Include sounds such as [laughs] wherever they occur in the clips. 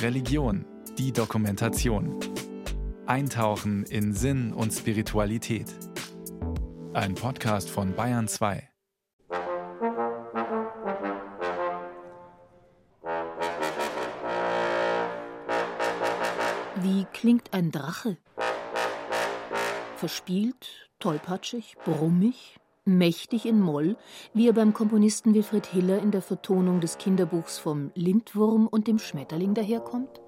Religion, die Dokumentation. Eintauchen in Sinn und Spiritualität. Ein Podcast von Bayern 2. Wie klingt ein Drache? Verspielt, tollpatschig, brummig, mächtig in Moll, wie er beim Komponisten Wilfried Hiller in der Vertonung des Kinderbuchs vom Lindwurm und dem Schmetterling daherkommt?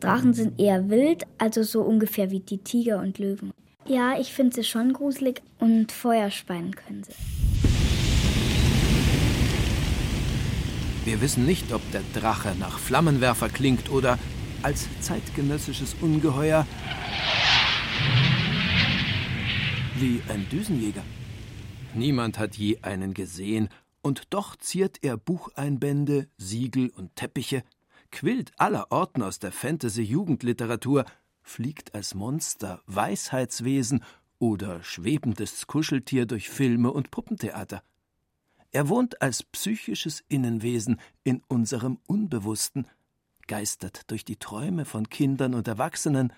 Drachen sind eher wild, also so ungefähr wie die Tiger und Löwen. Ja, ich finde sie schon gruselig und Feuer speien können sie. Wir wissen nicht, ob der Drache nach Flammenwerfer klingt oder als zeitgenössisches Ungeheuer wie ein Düsenjäger. Niemand hat je einen gesehen, und doch ziert er Bucheinbände, Siegel und Teppiche, quillt aller Orten aus der Fantasy-Jugendliteratur, fliegt als Monster, Weisheitswesen oder schwebendes Kuscheltier durch Filme und Puppentheater. Er wohnt als psychisches Innenwesen in unserem Unbewussten, geistert durch die Träume von Kindern und Erwachsenen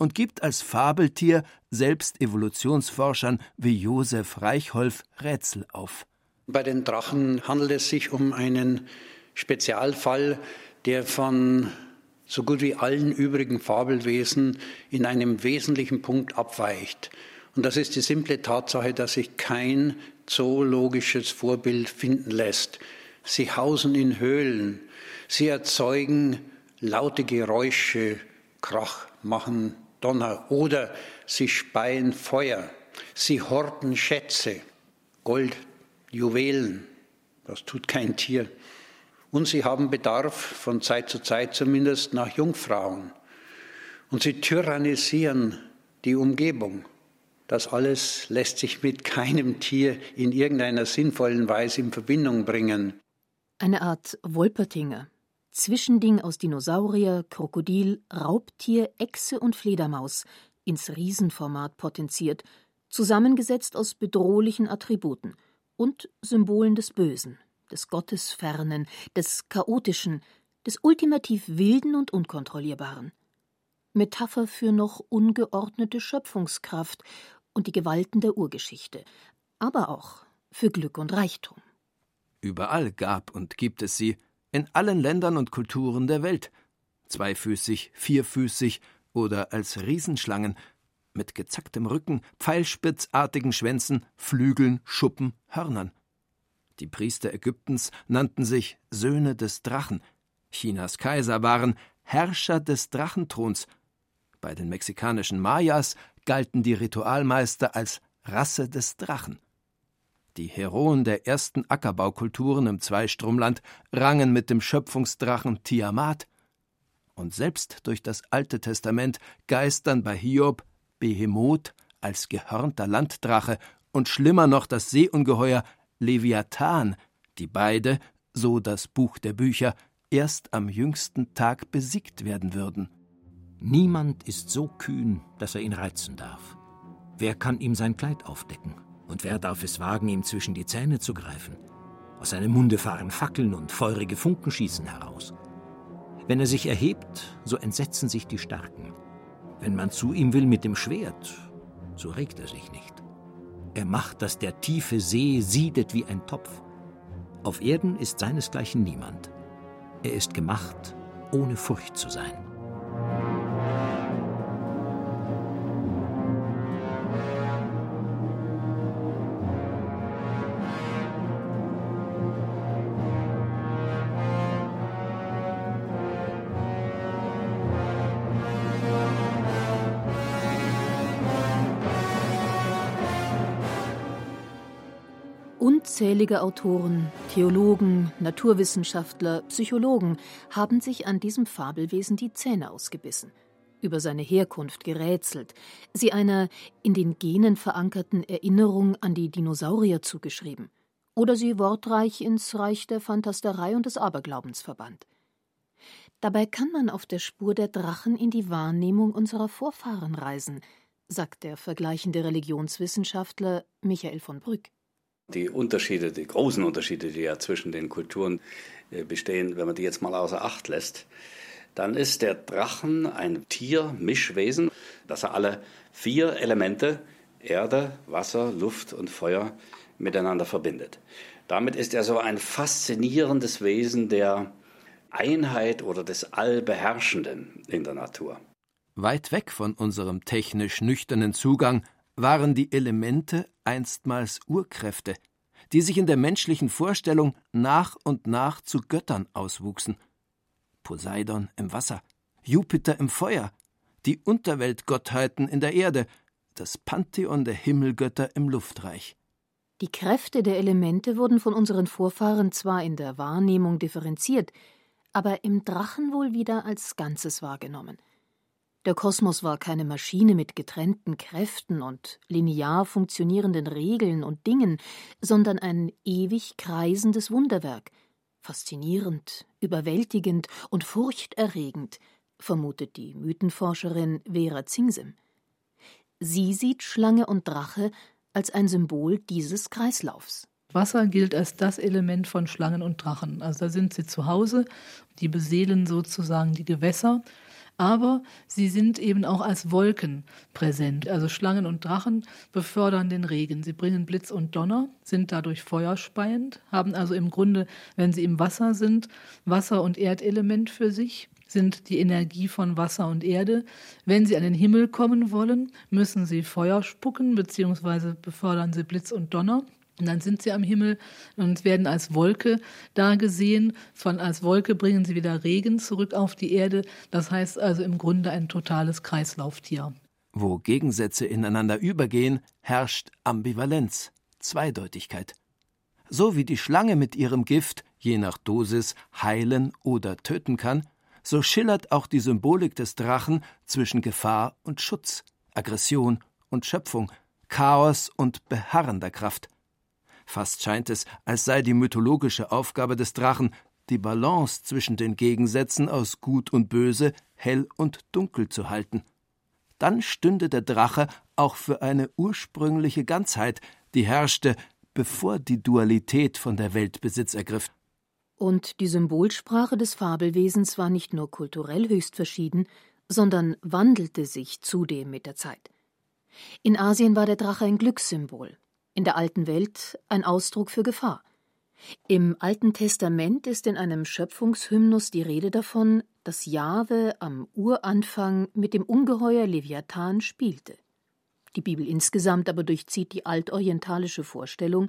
und gibt als Fabeltier selbst Evolutionsforschern wie Josef Reichholf Rätsel auf. Bei den Drachen handelt es sich um einen Spezialfall, der von so gut wie allen übrigen Fabelwesen in einem wesentlichen Punkt abweicht. Und das ist die simple Tatsache, dass sich kein zoologisches Vorbild finden lässt. Sie hausen in Höhlen, sie erzeugen laute Geräusche, Krach, machen Donner oder sie speien Feuer, sie horten Schätze, Gold, Juwelen, das tut kein Tier. Und sie haben Bedarf, von Zeit zu Zeit zumindest, nach Jungfrauen. Und sie tyrannisieren die Umgebung. Das alles lässt sich mit keinem Tier in irgendeiner sinnvollen Weise in Verbindung bringen. Eine Art Wolpertinger, Zwischending aus Dinosaurier, Krokodil, Raubtier, Echse und Fledermaus, ins Riesenformat potenziert, zusammengesetzt aus bedrohlichen Attributen und Symbolen des Bösen, des Gottesfernen, des Chaotischen, des ultimativ Wilden und Unkontrollierbaren. Metapher für noch ungeordnete Schöpfungskraft und die Gewalten der Urgeschichte, aber auch für Glück und Reichtum. Überall gab und gibt es sie, in allen Ländern und Kulturen der Welt, zweifüßig, vierfüßig oder als Riesenschlangen, mit gezacktem Rücken, pfeilspitzartigen Schwänzen, Flügeln, Schuppen, Hörnern. Die Priester Ägyptens nannten sich Söhne des Drachen, Chinas Kaiser waren Herrscher des Drachenthrons, bei den mexikanischen Mayas galten die Ritualmeister als Rasse des Drachen. Die Heroen der ersten Ackerbaukulturen im Zweistromland rangen mit dem Schöpfungsdrachen Tiamat. Und selbst durch das Alte Testament geistern bei Hiob Behemoth als gehörnter Landdrache und schlimmer noch das Seeungeheuer Leviathan, die beide, so das Buch der Bücher, erst am jüngsten Tag besiegt werden würden. Niemand ist so kühn, dass er ihn reizen darf. Wer kann ihm sein Kleid aufdecken? Und wer darf es wagen, ihm zwischen die Zähne zu greifen? Aus seinem Munde fahren Fackeln und feurige Funken schießen heraus. Wenn er sich erhebt, so entsetzen sich die Starken. Wenn man zu ihm will mit dem Schwert, so regt er sich nicht. Er macht, dass der tiefe See siedet wie ein Topf. Auf Erden ist seinesgleichen niemand. Er ist gemacht, ohne Furcht zu sein. Unzählige Autoren, Theologen, Naturwissenschaftler, Psychologen haben sich an diesem Fabelwesen die Zähne ausgebissen, über seine Herkunft gerätselt, sie einer in den Genen verankerten Erinnerung an die Dinosaurier zugeschrieben oder sie wortreich ins Reich der Fantasterei und des Aberglaubens verbannt. Dabei kann man auf der Spur der Drachen in die Wahrnehmung unserer Vorfahren reisen, sagt der vergleichende Religionswissenschaftler Michael von Brück. Die Unterschiede, die großen Unterschiede, die ja zwischen den Kulturen äh, bestehen, wenn man die jetzt mal außer Acht lässt, dann ist der Drachen ein Tier-Mischwesen, das er alle vier Elemente Erde, Wasser, Luft und Feuer miteinander verbindet. Damit ist er so ein faszinierendes Wesen der Einheit oder des Allbeherrschenden in der Natur. Weit weg von unserem technisch nüchternen Zugang waren die Elemente einstmals Urkräfte, die sich in der menschlichen Vorstellung nach und nach zu Göttern auswuchsen. Poseidon im Wasser, Jupiter im Feuer, die Unterweltgottheiten in der Erde, das Pantheon der Himmelgötter im Luftreich. Die Kräfte der Elemente wurden von unseren Vorfahren zwar in der Wahrnehmung differenziert, aber im Drachen wohl wieder als Ganzes wahrgenommen. Der Kosmos war keine Maschine mit getrennten Kräften und linear funktionierenden Regeln und Dingen, sondern ein ewig kreisendes Wunderwerk, faszinierend, überwältigend und furchterregend, vermutet die Mythenforscherin Vera Zingsim. Sie sieht Schlange und Drache als ein Symbol dieses Kreislaufs. Wasser gilt als das Element von Schlangen und Drachen. Also da sind sie zu Hause, die beseelen sozusagen die Gewässer aber sie sind eben auch als Wolken präsent. Also Schlangen und Drachen befördern den Regen. Sie bringen Blitz und Donner, sind dadurch feuerspeiend, haben also im Grunde, wenn sie im Wasser sind, Wasser- und Erdelement für sich sind die Energie von Wasser und Erde. Wenn sie an den Himmel kommen wollen, müssen sie Feuer spucken, beziehungsweise befördern sie Blitz und Donner. Und dann sind sie am Himmel und werden als Wolke da gesehen. Von als Wolke bringen sie wieder Regen zurück auf die Erde. Das heißt also im Grunde ein totales Kreislauftier. Wo Gegensätze ineinander übergehen, herrscht Ambivalenz, Zweideutigkeit. So wie die Schlange mit ihrem Gift, je nach Dosis, heilen oder töten kann, so schillert auch die Symbolik des Drachen zwischen Gefahr und Schutz, Aggression und Schöpfung, Chaos und beharrender Kraft. Fast scheint es, als sei die mythologische Aufgabe des Drachen, die Balance zwischen den Gegensätzen aus Gut und Böse, hell und dunkel zu halten. Dann stünde der Drache auch für eine ursprüngliche Ganzheit, die herrschte, bevor die Dualität von der Welt Besitz ergriff. Und die Symbolsprache des Fabelwesens war nicht nur kulturell höchst verschieden, sondern wandelte sich zudem mit der Zeit. In Asien war der Drache ein Glückssymbol, in der alten Welt ein Ausdruck für Gefahr. Im Alten Testament ist in einem Schöpfungshymnus die Rede davon, dass Jahwe am Uranfang mit dem Ungeheuer Leviathan spielte. Die Bibel insgesamt aber durchzieht die altorientalische Vorstellung,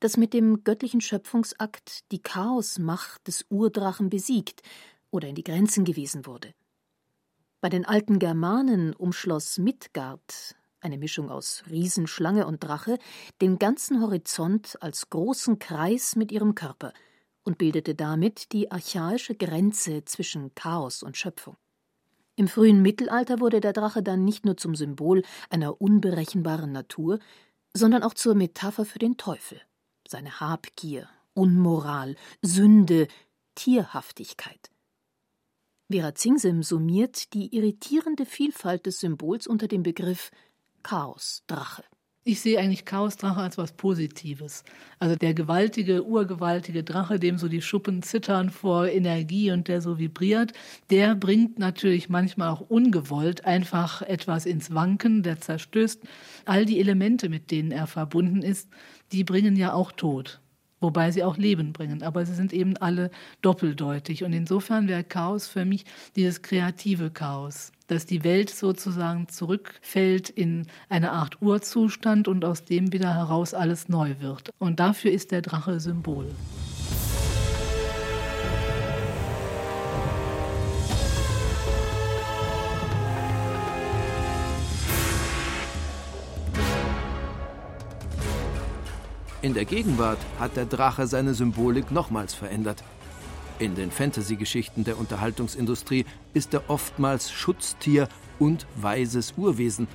dass mit dem göttlichen Schöpfungsakt die Chaosmacht des Urdrachen besiegt oder in die Grenzen gewiesen wurde. Bei den alten Germanen umschloss Midgard eine Mischung aus Riesenschlange und Drache, den ganzen Horizont als großen Kreis mit ihrem Körper und bildete damit die archaische Grenze zwischen Chaos und Schöpfung. Im frühen Mittelalter wurde der Drache dann nicht nur zum Symbol einer unberechenbaren Natur, sondern auch zur Metapher für den Teufel, seine Habgier, Unmoral, Sünde, Tierhaftigkeit. Vera Zingsim summiert die irritierende Vielfalt des Symbols unter dem Begriff Chaosdrache. Ich sehe eigentlich Chaosdrache als was Positives. Also der gewaltige, urgewaltige Drache, dem so die Schuppen zittern vor Energie und der so vibriert, der bringt natürlich manchmal auch ungewollt einfach etwas ins Wanken, der zerstößt. All die Elemente, mit denen er verbunden ist, die bringen ja auch Tod wobei sie auch Leben bringen. Aber sie sind eben alle doppeldeutig. Und insofern wäre Chaos für mich dieses kreative Chaos, dass die Welt sozusagen zurückfällt in eine Art Urzustand und aus dem wieder heraus alles neu wird. Und dafür ist der Drache Symbol. In der Gegenwart hat der Drache seine Symbolik nochmals verändert. In den Fantasy-Geschichten der Unterhaltungsindustrie ist er oftmals Schutztier und weises Urwesen.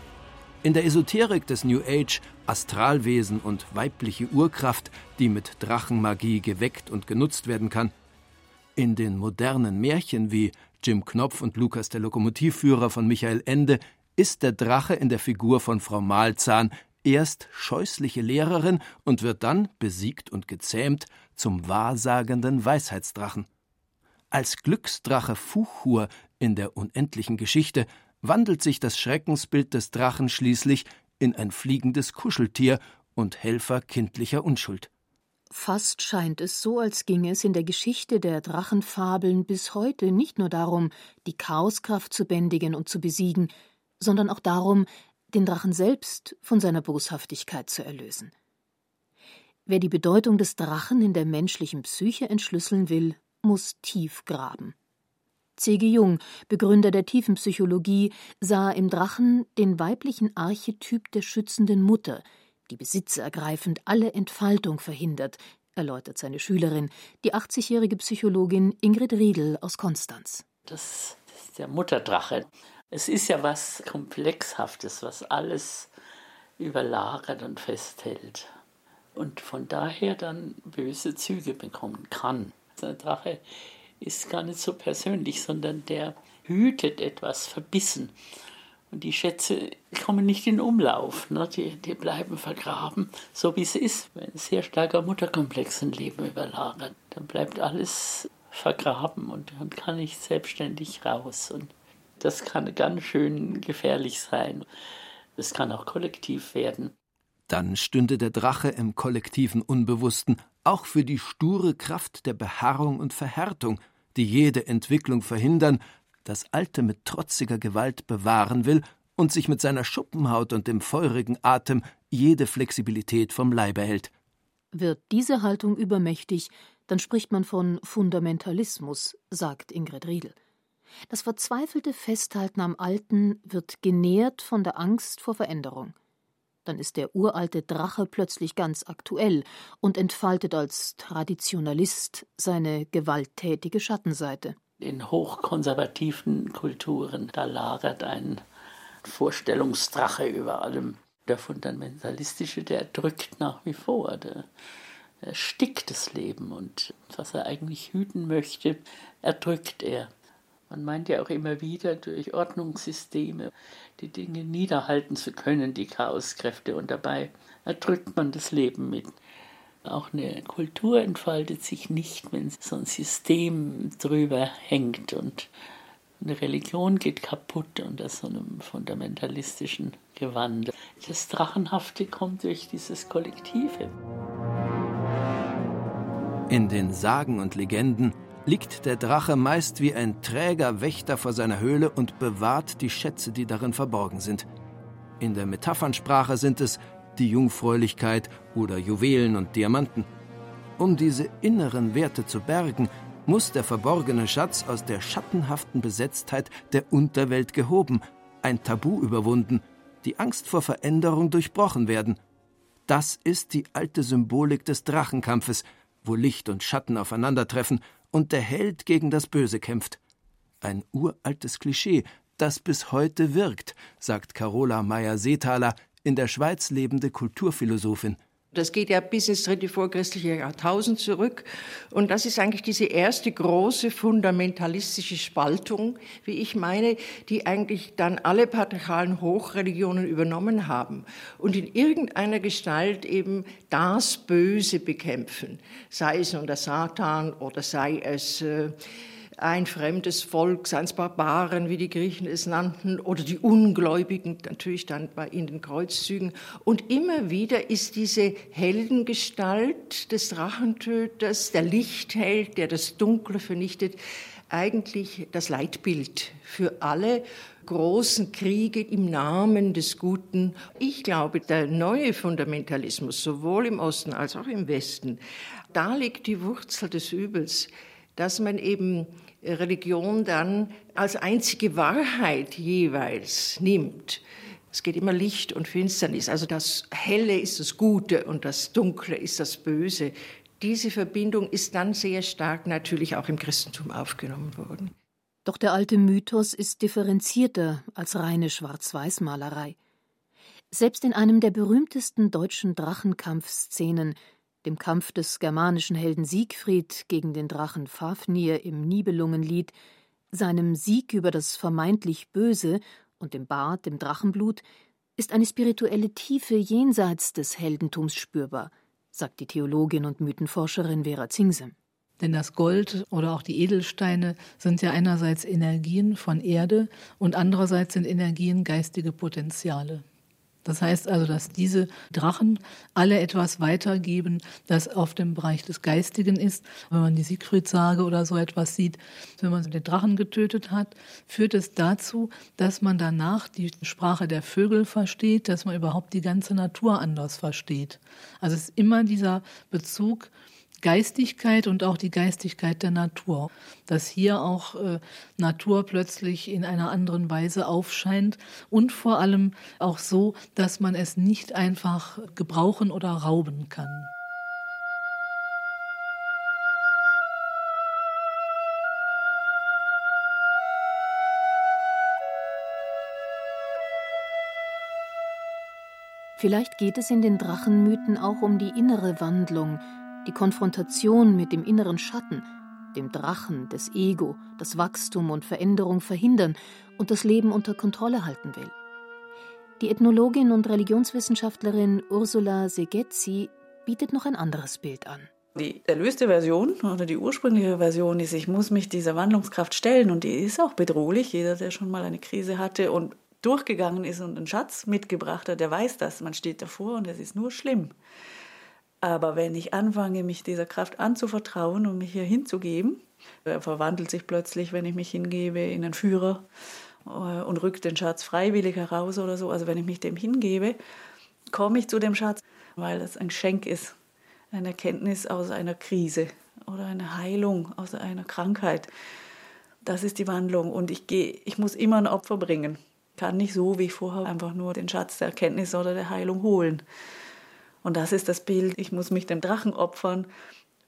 In der Esoterik des New Age Astralwesen und weibliche Urkraft, die mit Drachenmagie geweckt und genutzt werden kann. In den modernen Märchen wie Jim Knopf und Lukas der Lokomotivführer von Michael Ende ist der Drache in der Figur von Frau Malzahn erst scheußliche Lehrerin und wird dann, besiegt und gezähmt, zum wahrsagenden Weisheitsdrachen. Als Glücksdrache Fuchur in der unendlichen Geschichte wandelt sich das Schreckensbild des Drachen schließlich in ein fliegendes Kuscheltier und Helfer kindlicher Unschuld. Fast scheint es so, als ginge es in der Geschichte der Drachenfabeln bis heute nicht nur darum, die Chaoskraft zu bändigen und zu besiegen, sondern auch darum, den Drachen selbst von seiner Boshaftigkeit zu erlösen. Wer die Bedeutung des Drachen in der menschlichen Psyche entschlüsseln will, muss tief graben. C.G. Jung, Begründer der Tiefenpsychologie, sah im Drachen den weiblichen Archetyp der schützenden Mutter, die besitzergreifend alle Entfaltung verhindert, erläutert seine Schülerin, die 80-jährige Psychologin Ingrid Riedel aus Konstanz. Das ist der Mutterdrache. Es ist ja was Komplexhaftes, was alles überlagert und festhält. Und von daher dann böse Züge bekommen kann. Der Drache ist gar nicht so persönlich, sondern der hütet etwas verbissen. Und die Schätze kommen nicht in Umlauf, ne? die, die bleiben vergraben, so wie es ist. Wenn ein sehr starker Mutterkomplex ein Leben überlagert, dann bleibt alles vergraben und man kann nicht selbstständig raus. Und das kann ganz schön gefährlich sein. Es kann auch kollektiv werden. Dann stünde der Drache im kollektiven Unbewussten auch für die sture Kraft der Beharrung und Verhärtung, die jede Entwicklung verhindern, das Alte mit trotziger Gewalt bewahren will und sich mit seiner Schuppenhaut und dem feurigen Atem jede Flexibilität vom Leibe hält. Wird diese Haltung übermächtig, dann spricht man von Fundamentalismus, sagt Ingrid Riedel. Das verzweifelte Festhalten am Alten wird genährt von der Angst vor Veränderung dann ist der uralte Drache plötzlich ganz aktuell und entfaltet als Traditionalist seine gewalttätige Schattenseite. In hochkonservativen Kulturen, da lagert ein Vorstellungsdrache über allem. Der Fundamentalistische, der drückt nach wie vor, der erstickt das Leben und was er eigentlich hüten möchte, erdrückt er. Man meint ja auch immer wieder, durch Ordnungssysteme die Dinge niederhalten zu können, die Chaoskräfte, und dabei erdrückt man das Leben mit. Auch eine Kultur entfaltet sich nicht, wenn so ein System drüber hängt und eine Religion geht kaputt unter so einem fundamentalistischen Gewand. Das Drachenhafte kommt durch dieses Kollektive. In den Sagen und Legenden liegt der Drache meist wie ein träger Wächter vor seiner Höhle und bewahrt die Schätze, die darin verborgen sind. In der Metaphernsprache sind es die Jungfräulichkeit oder Juwelen und Diamanten. Um diese inneren Werte zu bergen, muss der verborgene Schatz aus der schattenhaften Besetztheit der Unterwelt gehoben, ein Tabu überwunden, die Angst vor Veränderung durchbrochen werden. Das ist die alte Symbolik des Drachenkampfes, wo Licht und Schatten aufeinandertreffen und der Held gegen das Böse kämpft. Ein uraltes Klischee, das bis heute wirkt, sagt Carola Meyer-Seethaler, in der Schweiz lebende Kulturphilosophin. Das geht ja bis ins dritte vorchristliche Jahrtausend zurück. Und das ist eigentlich diese erste große fundamentalistische Spaltung, wie ich meine, die eigentlich dann alle patriarchalen Hochreligionen übernommen haben und in irgendeiner Gestalt eben das Böse bekämpfen. Sei es nun der Satan oder sei es äh, ein fremdes Volk, seien es Barbaren, wie die Griechen es nannten, oder die Ungläubigen, natürlich dann bei in den Kreuzzügen. Und immer wieder ist diese Heldengestalt des Drachentöters, der Lichtheld, der das Dunkle vernichtet, eigentlich das Leitbild für alle großen Kriege im Namen des Guten. Ich glaube, der neue Fundamentalismus, sowohl im Osten als auch im Westen, da liegt die Wurzel des Übels, dass man eben Religion dann als einzige Wahrheit jeweils nimmt. Es geht immer Licht und Finsternis. Also das Helle ist das Gute und das Dunkle ist das Böse. Diese Verbindung ist dann sehr stark natürlich auch im Christentum aufgenommen worden. Doch der alte Mythos ist differenzierter als reine Schwarz-Weiß-Malerei. Selbst in einem der berühmtesten deutschen Drachenkampfszenen dem Kampf des germanischen Helden Siegfried gegen den Drachen Fafnir im Nibelungenlied, seinem Sieg über das vermeintlich Böse und dem Bad, dem Drachenblut, ist eine spirituelle Tiefe jenseits des Heldentums spürbar, sagt die Theologin und Mythenforscherin Vera Zingsem. Denn das Gold oder auch die Edelsteine sind ja einerseits Energien von Erde und andererseits sind Energien geistige Potenziale. Das heißt also, dass diese Drachen alle etwas weitergeben, das auf dem Bereich des Geistigen ist. Wenn man die Sigrid-Sage oder so etwas sieht, wenn man den Drachen getötet hat, führt es dazu, dass man danach die Sprache der Vögel versteht, dass man überhaupt die ganze Natur anders versteht. Also es ist immer dieser Bezug Geistigkeit und auch die Geistigkeit der Natur. Dass hier auch äh, Natur plötzlich in einer anderen Weise aufscheint und vor allem auch so, dass man es nicht einfach gebrauchen oder rauben kann. Vielleicht geht es in den Drachenmythen auch um die innere Wandlung, die Konfrontation mit dem inneren Schatten, dem Drachen, des Ego, das Wachstum und Veränderung verhindern und das Leben unter Kontrolle halten will. Die Ethnologin und Religionswissenschaftlerin Ursula Segezzi bietet noch ein anderes Bild an. Die erlöste Version oder die ursprüngliche Version ist, ich muss mich dieser Wandlungskraft stellen und die ist auch bedrohlich. Jeder, der schon mal eine Krise hatte und durchgegangen ist und einen Schatz mitgebracht hat, der weiß das. Man steht davor und es ist nur schlimm. Aber wenn ich anfange, mich dieser Kraft anzuvertrauen und mich hier hinzugeben, er verwandelt sich plötzlich, wenn ich mich hingebe, in einen Führer äh, und rückt den Schatz freiwillig heraus oder so. Also wenn ich mich dem hingebe, komme ich zu dem Schatz, weil es ein Geschenk ist, eine Erkenntnis aus einer Krise oder eine Heilung aus einer Krankheit. Das ist die Wandlung und ich gehe, ich muss immer ein Opfer bringen. Kann nicht so wie vorher einfach nur den Schatz der Erkenntnis oder der Heilung holen. Und das ist das Bild, ich muss mich dem Drachen opfern,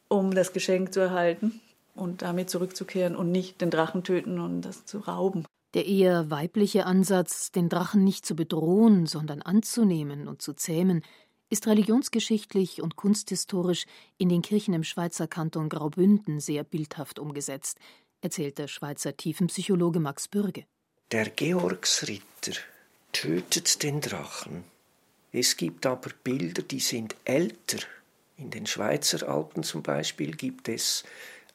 um das Geschenk zu erhalten und damit zurückzukehren und nicht den Drachen töten und das zu rauben. Der eher weibliche Ansatz, den Drachen nicht zu bedrohen, sondern anzunehmen und zu zähmen, ist religionsgeschichtlich und kunsthistorisch in den Kirchen im Schweizer Kanton Graubünden sehr bildhaft umgesetzt, erzählt der Schweizer Tiefenpsychologe Max Bürge. Der Georgsritter tötet den Drachen es gibt aber Bilder, die sind älter. In den Schweizer Alpen zum Beispiel gibt es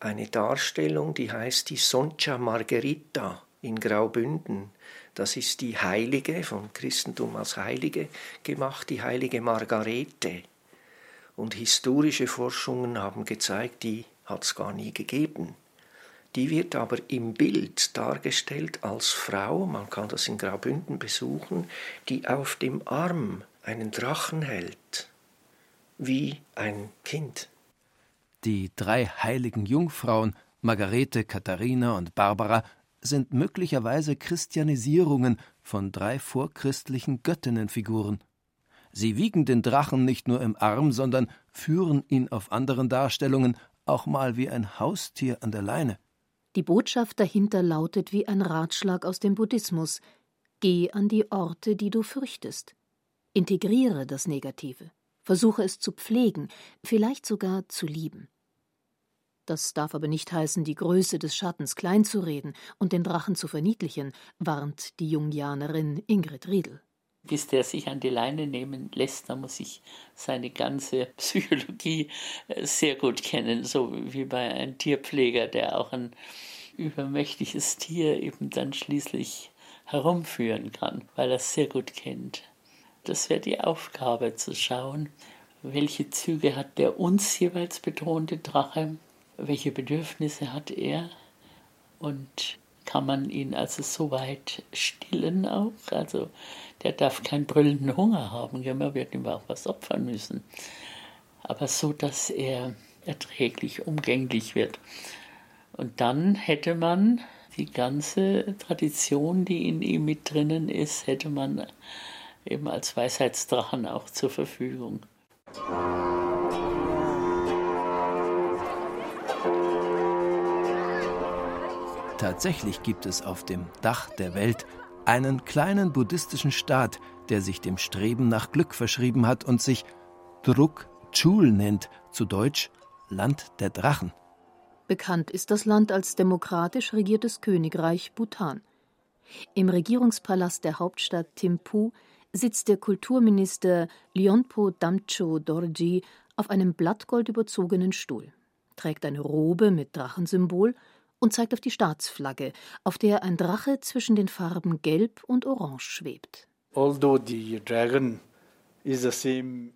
eine Darstellung, die heißt die Soncha Margherita in Graubünden. Das ist die Heilige, vom Christentum als Heilige gemacht, die heilige Margarete. Und historische Forschungen haben gezeigt, die hat es gar nie gegeben. Die wird aber im Bild dargestellt als Frau, man kann das in Graubünden besuchen, die auf dem Arm einen Drachen hält, wie ein Kind. Die drei heiligen Jungfrauen, Margarete, Katharina und Barbara, sind möglicherweise Christianisierungen von drei vorchristlichen Göttinnenfiguren. Sie wiegen den Drachen nicht nur im Arm, sondern führen ihn auf anderen Darstellungen auch mal wie ein Haustier an der Leine. Die Botschaft dahinter lautet wie ein Ratschlag aus dem Buddhismus Geh an die Orte, die du fürchtest. Integriere das Negative, versuche es zu pflegen, vielleicht sogar zu lieben. Das darf aber nicht heißen, die Größe des Schattens kleinzureden und den Drachen zu verniedlichen, warnt die Jungianerin Ingrid Riedel. Bis der sich an die Leine nehmen lässt, da muss ich seine ganze [laughs] Psychologie äh, sehr gut kennen, so wie bei einem Tierpfleger, der auch ein übermächtiges Tier eben dann schließlich herumführen kann, weil er es sehr gut kennt. Das wäre die Aufgabe zu schauen, welche Züge hat der uns jeweils bedrohende Drache, welche Bedürfnisse hat er und kann man ihn also so weit stillen auch. Also der darf keinen brüllenden Hunger haben, wir werden ihm auch was opfern müssen. Aber so, dass er erträglich, umgänglich wird. Und dann hätte man die ganze Tradition, die in ihm mit drinnen ist, hätte man eben als Weisheitsdrachen auch zur Verfügung. Tatsächlich gibt es auf dem Dach der Welt einen kleinen buddhistischen Staat, der sich dem Streben nach Glück verschrieben hat und sich Druk Chul nennt, zu Deutsch Land der Drachen. Bekannt ist das Land als demokratisch regiertes Königreich Bhutan. Im Regierungspalast der Hauptstadt Thimphu sitzt der Kulturminister Lionpo Damcho Dorji auf einem blattgold überzogenen Stuhl, trägt eine Robe mit Drachensymbol und zeigt auf die Staatsflagge, auf der ein Drache zwischen den Farben Gelb und Orange schwebt.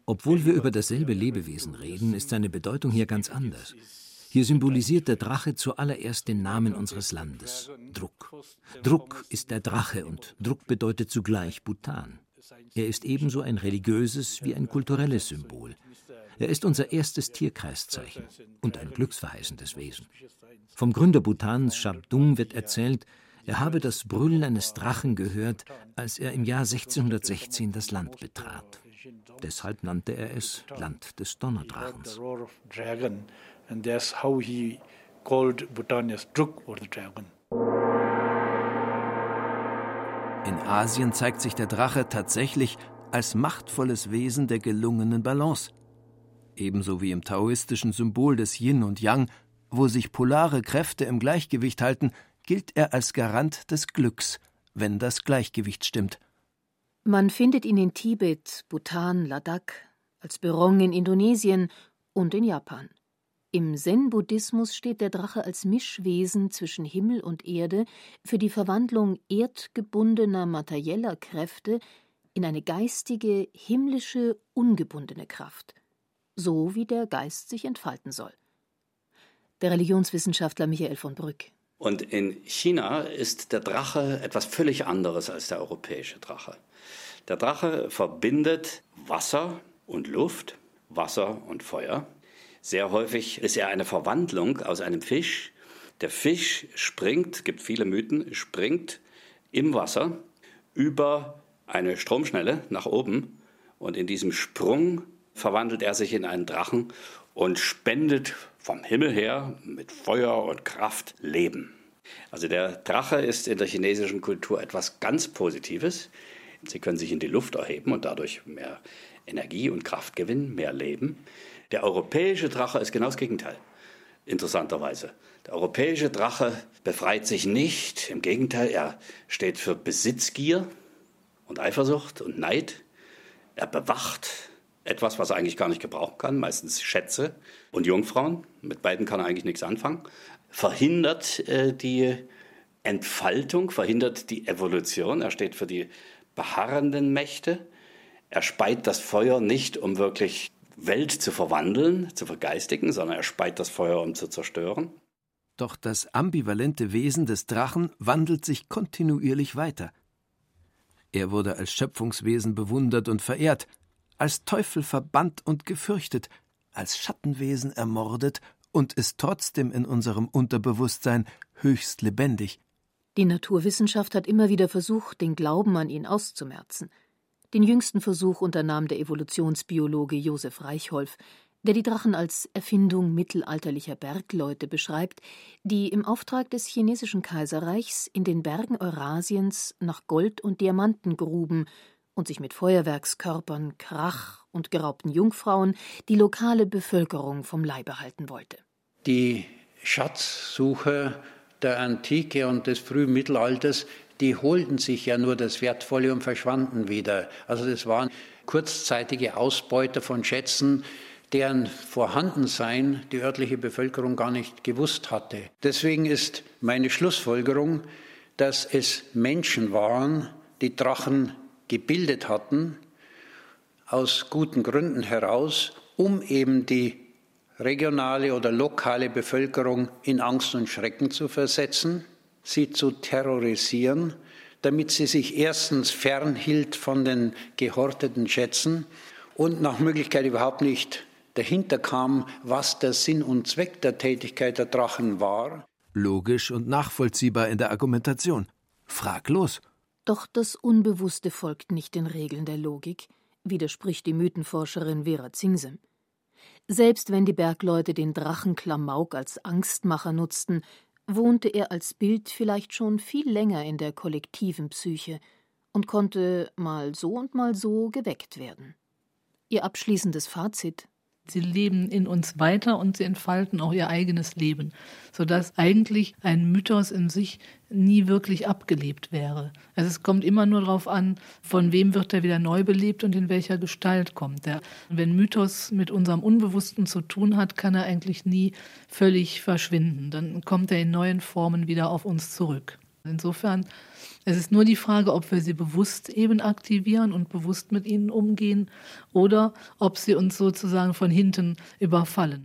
Obwohl wir über dasselbe Lebewesen reden, ist seine Bedeutung hier ganz anders. Hier symbolisiert der Drache zuallererst den Namen unseres Landes, Druk. Druk ist der Drache und Druk bedeutet zugleich Bhutan. Er ist ebenso ein religiöses wie ein kulturelles Symbol. Er ist unser erstes Tierkreiszeichen und ein glücksverheißendes Wesen. Vom Gründer Bhutans Shabdung wird erzählt, er habe das Brüllen eines Drachen gehört, als er im Jahr 1616 das Land betrat. Deshalb nannte er es Land des Donnerdrachens. In Asien zeigt sich der Drache tatsächlich als machtvolles Wesen der gelungenen Balance. Ebenso wie im taoistischen Symbol des Yin und Yang, wo sich polare Kräfte im Gleichgewicht halten, gilt er als Garant des Glücks, wenn das Gleichgewicht stimmt. Man findet ihn in Tibet, Bhutan, Ladakh, als Berong in Indonesien und in Japan. Im Zen-Buddhismus steht der Drache als Mischwesen zwischen Himmel und Erde für die Verwandlung erdgebundener materieller Kräfte in eine geistige, himmlische, ungebundene Kraft, so wie der Geist sich entfalten soll. Der Religionswissenschaftler Michael von Brück. Und in China ist der Drache etwas völlig anderes als der europäische Drache. Der Drache verbindet Wasser und Luft, Wasser und Feuer. Sehr häufig ist er eine Verwandlung aus einem Fisch. Der Fisch springt, gibt viele Mythen, springt im Wasser über eine Stromschnelle nach oben und in diesem Sprung verwandelt er sich in einen Drachen und spendet vom Himmel her mit Feuer und Kraft Leben. Also der Drache ist in der chinesischen Kultur etwas ganz Positives. Sie können sich in die Luft erheben und dadurch mehr Energie und Kraft gewinnen, mehr Leben. Der europäische Drache ist genau das Gegenteil, interessanterweise. Der europäische Drache befreit sich nicht, im Gegenteil, er steht für Besitzgier und Eifersucht und Neid. Er bewacht etwas, was er eigentlich gar nicht gebrauchen kann, meistens Schätze und Jungfrauen. Mit beiden kann er eigentlich nichts anfangen. Verhindert äh, die Entfaltung, verhindert die Evolution. Er steht für die beharrenden Mächte. Er speit das Feuer nicht, um wirklich Welt zu verwandeln, zu vergeistigen, sondern er speit das Feuer, um zu zerstören. Doch das ambivalente Wesen des Drachen wandelt sich kontinuierlich weiter. Er wurde als Schöpfungswesen bewundert und verehrt, als Teufel verbannt und gefürchtet, als Schattenwesen ermordet und ist trotzdem in unserem Unterbewusstsein höchst lebendig. Die Naturwissenschaft hat immer wieder versucht, den Glauben an ihn auszumerzen. Den jüngsten Versuch unternahm der Evolutionsbiologe Josef Reichholf, der die Drachen als Erfindung mittelalterlicher Bergleute beschreibt, die im Auftrag des chinesischen Kaiserreichs in den Bergen Eurasiens nach Gold und Diamanten gruben und sich mit Feuerwerkskörpern, Krach und geraubten Jungfrauen die lokale Bevölkerung vom Leibe halten wollte. Die Schatzsucher der Antike und des frühen Mittelalters, die holten sich ja nur das Wertvolle und verschwanden wieder. Also das waren kurzzeitige Ausbeuter von Schätzen, deren Vorhandensein die örtliche Bevölkerung gar nicht gewusst hatte. Deswegen ist meine Schlussfolgerung, dass es Menschen waren, die Drachen gebildet hatten, aus guten Gründen heraus, um eben die regionale oder lokale Bevölkerung in Angst und Schrecken zu versetzen, sie zu terrorisieren, damit sie sich erstens fernhielt von den gehorteten Schätzen und nach Möglichkeit überhaupt nicht dahinter kam, was der Sinn und Zweck der Tätigkeit der Drachen war. Logisch und nachvollziehbar in der Argumentation. Fraglos. Doch das Unbewusste folgt nicht den Regeln der Logik, widerspricht die Mythenforscherin Vera Zingsem. Selbst wenn die Bergleute den Drachen Klamauk als Angstmacher nutzten, wohnte er als Bild vielleicht schon viel länger in der kollektiven Psyche und konnte mal so und mal so geweckt werden. Ihr abschließendes Fazit Sie leben in uns weiter und sie entfalten auch ihr eigenes Leben, sodass eigentlich ein Mythos in sich nie wirklich abgelebt wäre. Also es kommt immer nur darauf an, von wem wird er wieder neu belebt und in welcher Gestalt kommt er. Wenn Mythos mit unserem Unbewussten zu tun hat, kann er eigentlich nie völlig verschwinden. Dann kommt er in neuen Formen wieder auf uns zurück. Insofern es ist nur die Frage, ob wir sie bewusst eben aktivieren und bewusst mit ihnen umgehen oder ob sie uns sozusagen von hinten überfallen.